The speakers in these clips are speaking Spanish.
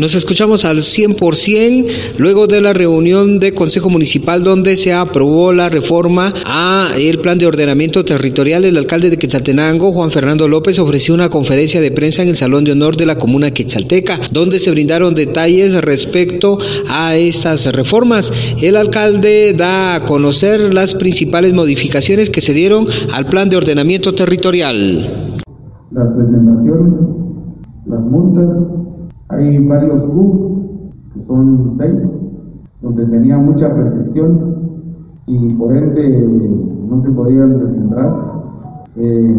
Nos escuchamos al 100% luego de la reunión de Consejo Municipal donde se aprobó la reforma a el plan de ordenamiento territorial. El alcalde de Quetzaltenango, Juan Fernando López, ofreció una conferencia de prensa en el Salón de Honor de la Comuna Quetzalteca, donde se brindaron detalles respecto a estas reformas. El alcalde da a conocer las principales modificaciones que se dieron al plan de ordenamiento territorial. Las recomendaciones, las multas, hay varios Q, que son seis, donde tenía mucha restricción y por ende no se podían descentrar. Eh,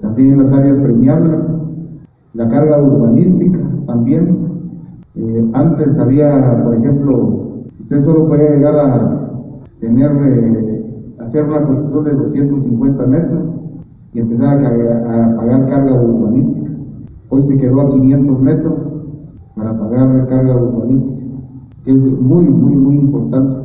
también las áreas premiables, la carga urbanística también. Eh, antes había, por ejemplo, usted solo podía llegar a tener, eh, hacer una construcción de 250 metros y empezar a, pagar carga urbanística. Hoy se quedó a 500 metros para pagar carga urbanística, que es muy, muy, muy importante.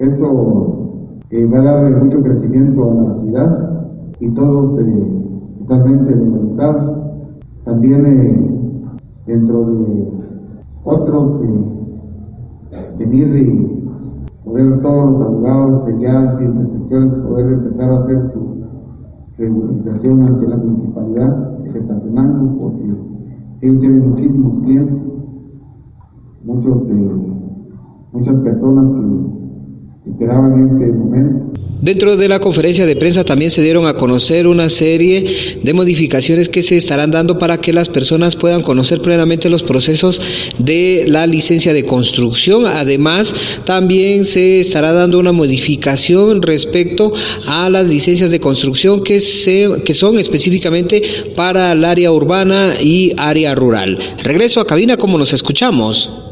Eso eh, va a dar mucho crecimiento a la ciudad y todos eh, totalmente legalizados. También eh, dentro de otros, venir y poder todos los abogados ya sin restricciones poder empezar a hacer su regularización ante la municipalidad de Quetzaltenango porque ellos tienen muchísimos clientes, muchos, muchas personas que esperaban este momento Dentro de la conferencia de prensa también se dieron a conocer una serie de modificaciones que se estarán dando para que las personas puedan conocer plenamente los procesos de la licencia de construcción. Además, también se estará dando una modificación respecto a las licencias de construcción que, se, que son específicamente para el área urbana y área rural. Regreso a cabina como nos escuchamos.